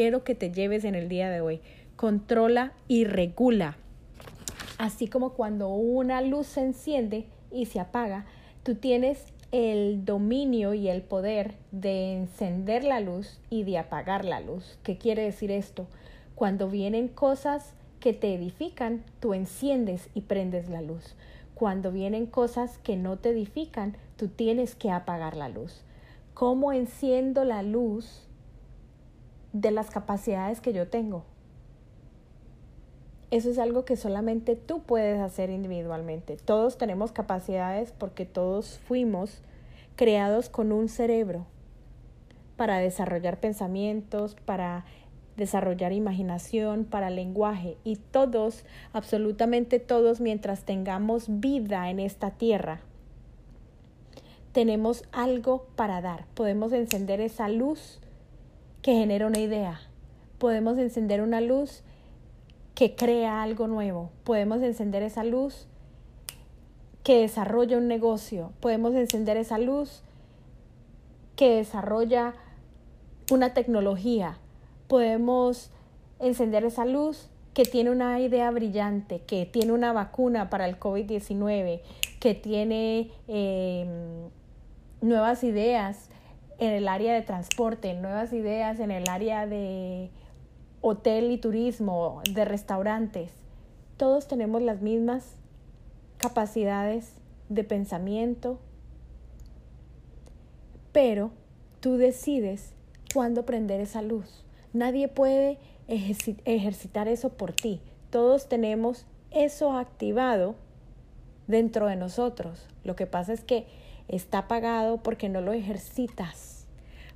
quiero que te lleves en el día de hoy. Controla y regula. Así como cuando una luz se enciende y se apaga, tú tienes el dominio y el poder de encender la luz y de apagar la luz. ¿Qué quiere decir esto? Cuando vienen cosas que te edifican, tú enciendes y prendes la luz. Cuando vienen cosas que no te edifican, tú tienes que apagar la luz. ¿Cómo enciendo la luz de las capacidades que yo tengo? Eso es algo que solamente tú puedes hacer individualmente. Todos tenemos capacidades porque todos fuimos creados con un cerebro para desarrollar pensamientos, para desarrollar imaginación, para lenguaje y todos, absolutamente todos, mientras tengamos vida en esta tierra, tenemos algo para dar. Podemos encender esa luz que genera una idea. Podemos encender una luz que crea algo nuevo. Podemos encender esa luz que desarrolla un negocio. Podemos encender esa luz que desarrolla una tecnología. Podemos encender esa luz que tiene una idea brillante, que tiene una vacuna para el COVID-19, que tiene em, nuevas ideas en el área de transporte, nuevas ideas en el área de hotel y turismo, de restaurantes, todos tenemos las mismas capacidades de pensamiento, pero tú decides cuándo prender esa luz. Nadie puede ejercitar eso por ti. Todos tenemos eso activado dentro de nosotros. Lo que pasa es que está apagado porque no lo ejercitas,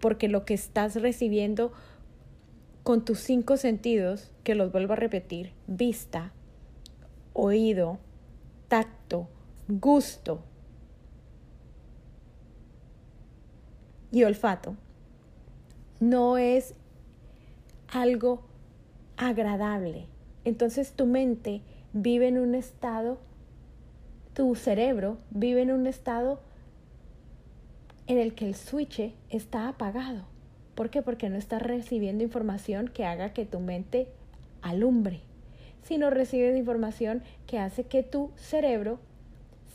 porque lo que estás recibiendo con tus cinco sentidos, que los vuelvo a repetir, vista, oído, tacto, gusto y olfato, no es algo agradable. Entonces tu mente vive en un estado, tu cerebro vive en un estado en el que el switch está apagado. ¿Por qué? Porque no estás recibiendo información que haga que tu mente alumbre, sino recibes información que hace que tu cerebro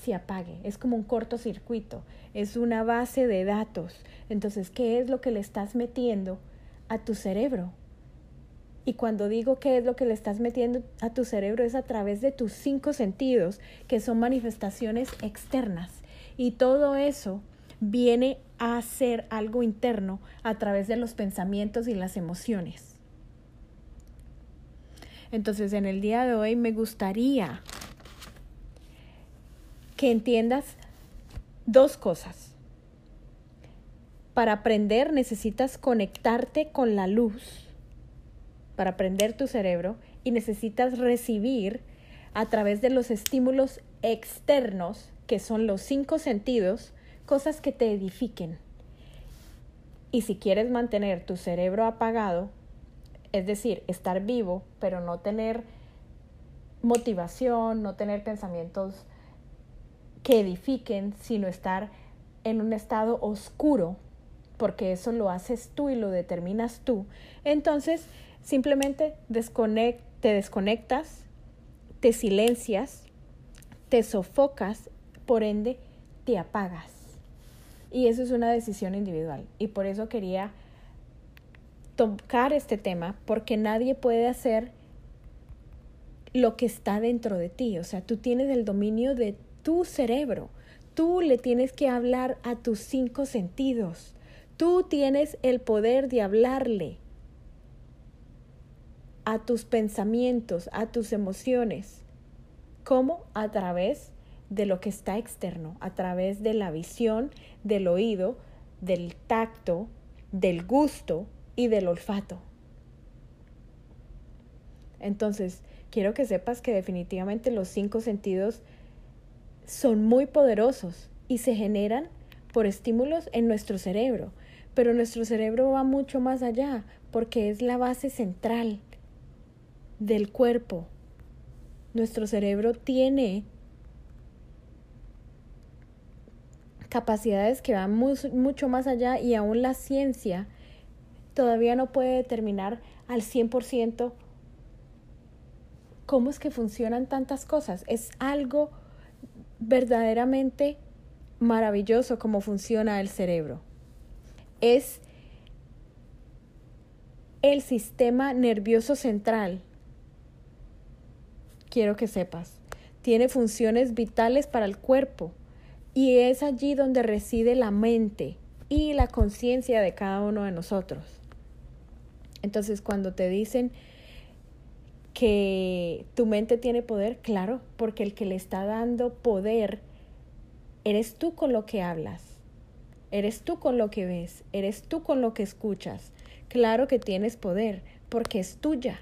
se apague. Es como un cortocircuito, es una base de datos. Entonces, ¿qué es lo que le estás metiendo a tu cerebro? Y cuando digo qué es lo que le estás metiendo a tu cerebro es a través de tus cinco sentidos, que son manifestaciones externas. Y todo eso viene a ser algo interno a través de los pensamientos y las emociones. Entonces, en el día de hoy me gustaría que entiendas dos cosas. Para aprender necesitas conectarte con la luz, para aprender tu cerebro, y necesitas recibir a través de los estímulos externos, que son los cinco sentidos, cosas que te edifiquen. Y si quieres mantener tu cerebro apagado, es decir, estar vivo, pero no tener motivación, no tener pensamientos que edifiquen, sino estar en un estado oscuro, porque eso lo haces tú y lo determinas tú, entonces simplemente te desconectas, te silencias, te sofocas, por ende te apagas. Y eso es una decisión individual. Y por eso quería tocar este tema, porque nadie puede hacer lo que está dentro de ti. O sea, tú tienes el dominio de tu cerebro. Tú le tienes que hablar a tus cinco sentidos. Tú tienes el poder de hablarle a tus pensamientos, a tus emociones. ¿Cómo? A través de lo que está externo, a través de la visión, del oído, del tacto, del gusto y del olfato. Entonces, quiero que sepas que definitivamente los cinco sentidos son muy poderosos y se generan por estímulos en nuestro cerebro, pero nuestro cerebro va mucho más allá porque es la base central del cuerpo. Nuestro cerebro tiene capacidades que van mucho más allá y aún la ciencia todavía no puede determinar al 100% cómo es que funcionan tantas cosas. Es algo verdaderamente maravilloso cómo funciona el cerebro. Es el sistema nervioso central. Quiero que sepas. Tiene funciones vitales para el cuerpo y es allí donde reside la mente y la conciencia de cada uno de nosotros. Entonces, cuando te dicen que tu mente tiene poder, claro, porque el que le está dando poder eres tú con lo que hablas, eres tú con lo que ves, eres tú con lo que escuchas. Claro que tienes poder, porque es tuya.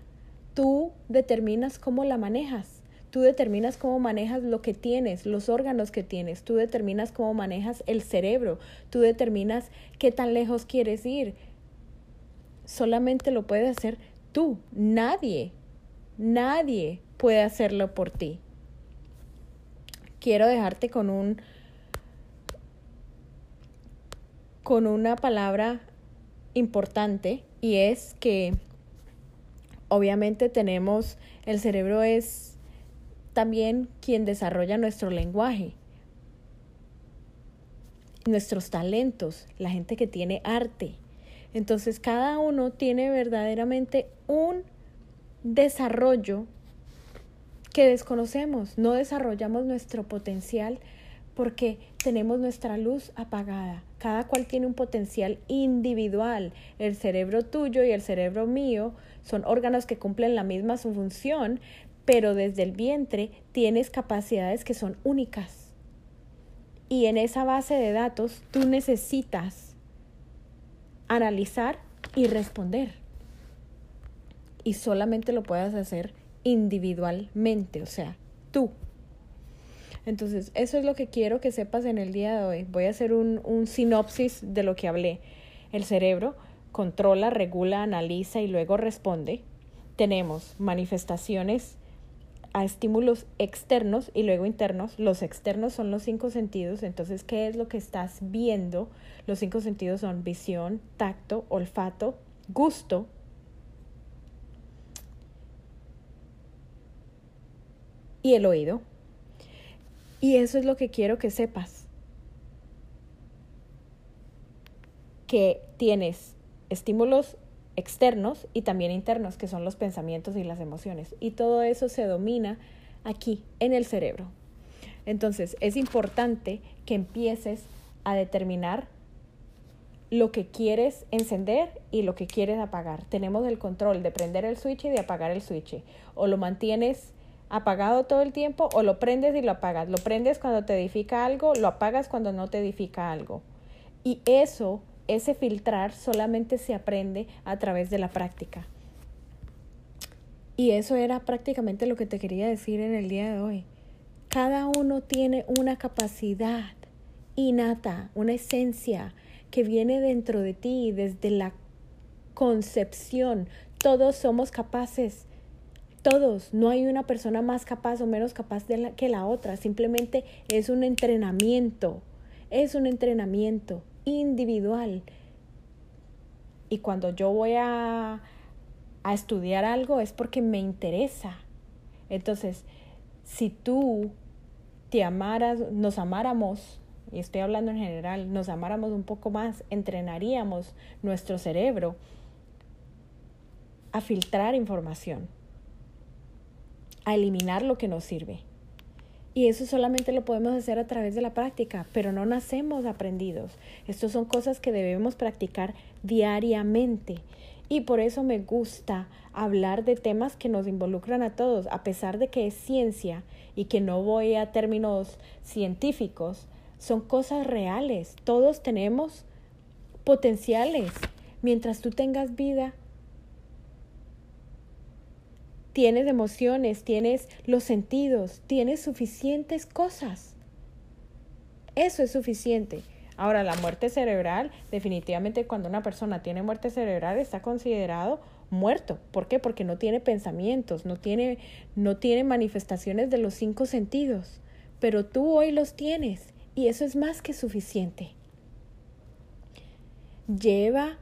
Tú determinas cómo la manejas. Tú determinas cómo manejas lo que tienes, los órganos que tienes. Tú determinas cómo manejas el cerebro. Tú determinas qué tan lejos quieres ir. Solamente lo puedes hacer tú. Nadie Nadie puede hacerlo por ti. Quiero dejarte con un con una palabra importante y es que obviamente tenemos el cerebro es también quien desarrolla nuestro lenguaje, nuestros talentos, la gente que tiene arte. Entonces cada uno tiene verdaderamente un desarrollo que desconocemos, no desarrollamos nuestro potencial porque tenemos nuestra luz apagada. Cada cual tiene un potencial individual. El cerebro tuyo y el cerebro mío son órganos que cumplen la misma función, pero desde el vientre tienes capacidades que son únicas. Y en esa base de datos tú necesitas analizar y responder y solamente lo puedas hacer individualmente, o sea, tú. Entonces, eso es lo que quiero que sepas en el día de hoy. Voy a hacer un, sinopsis de lo que hablé. El cerebro controla, regula, analiza y luego responde. Tenemos manifestaciones a estímulos externos y luego internos. Los externos son los cinco sentidos. Entonces, ¿qué es lo que estás viendo? Los cinco sentidos son visión, tacto, olfato, gusto, y el oído. Y eso es lo que quiero que sepas. Que tienes estímulos externos y también internos, que son los pensamientos y las emociones. Y todo eso se domina aquí, en el cerebro. Entonces, es importante que empieces a determinar lo que quieres encender y lo que quieres apagar. Tenemos el control de prender el switch y de apagar el switch. O lo mantienes apagado todo el tiempo o lo prendes y lo apagas. Lo prendes cuando te edifica algo, lo apagas cuando no te edifica algo. Y eso, ese filtrar solamente se aprende a través de la práctica. Y eso era prácticamente lo que te quería decir en el día de hoy. Cada uno tiene una capacidad innata, una esencia que viene dentro de ti desde la concepción. Todos somos capaces todos, no hay una persona más capaz o menos capaz de que la otra, simplemente es un entrenamiento, es un entrenamiento individual. Y cuando yo voy a, a estudiar algo es porque me interesa. Entonces, si tú te amaras, nos amáramos, y estoy hablando en general, nos amáramos un poco más, entrenaríamos nuestro cerebro a filtrar información a eliminar lo que nos sirve. Y eso solamente lo podemos hacer a través de la práctica, pero no nacemos aprendidos. Estas son cosas que debemos practicar diariamente. Y por eso me gusta hablar de temas que nos involucran a todos, a pesar de que es ciencia y que no voy a términos científicos, son cosas reales. Todos tenemos potenciales. Mientras tú tengas vida, tienes emociones, tienes los sentidos, tienes suficientes cosas. Eso es suficiente. Ahora, la muerte cerebral, definitivamente cuando una persona tiene muerte cerebral está considerado muerto. ¿Por qué? Porque no tiene pensamientos, no tiene, no tiene manifestaciones de los cinco sentidos. Pero tú hoy los tienes y eso es más que suficiente. Lleva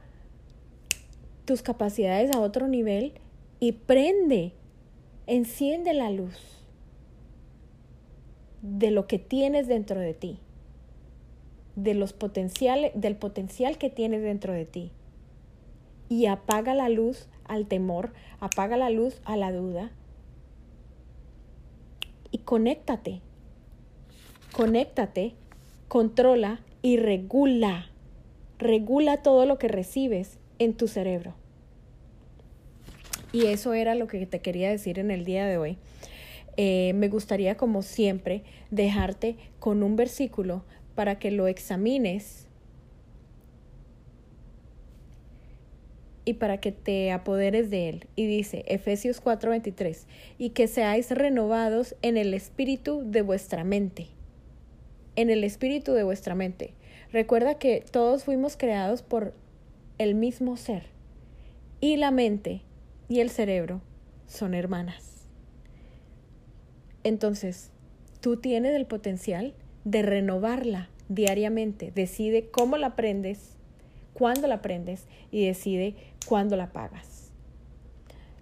tus capacidades a otro nivel y prende, enciende la luz de lo que tienes dentro de ti, de los potenciales, del potencial que tienes dentro de ti. Y apaga la luz al temor, apaga la luz a la duda. Y conéctate. Conéctate, controla y regula. Regula todo lo que recibes en tu cerebro. Y eso era lo que te quería decir en el día de hoy. Eh, me gustaría, como siempre, dejarte con un versículo para que lo examines y para que te apoderes de él. Y dice Efesios 4:23, y que seáis renovados en el espíritu de vuestra mente. En el espíritu de vuestra mente. Recuerda que todos fuimos creados por el mismo ser. Y la mente y el cerebro son hermanas. Entonces, tú tienes el potencial de renovarla diariamente. Decide cómo la aprendes, cuándo la aprendes y decide cuándo la pagas.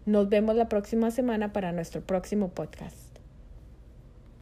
Nos vemos la próxima semana para nuestro próximo podcast.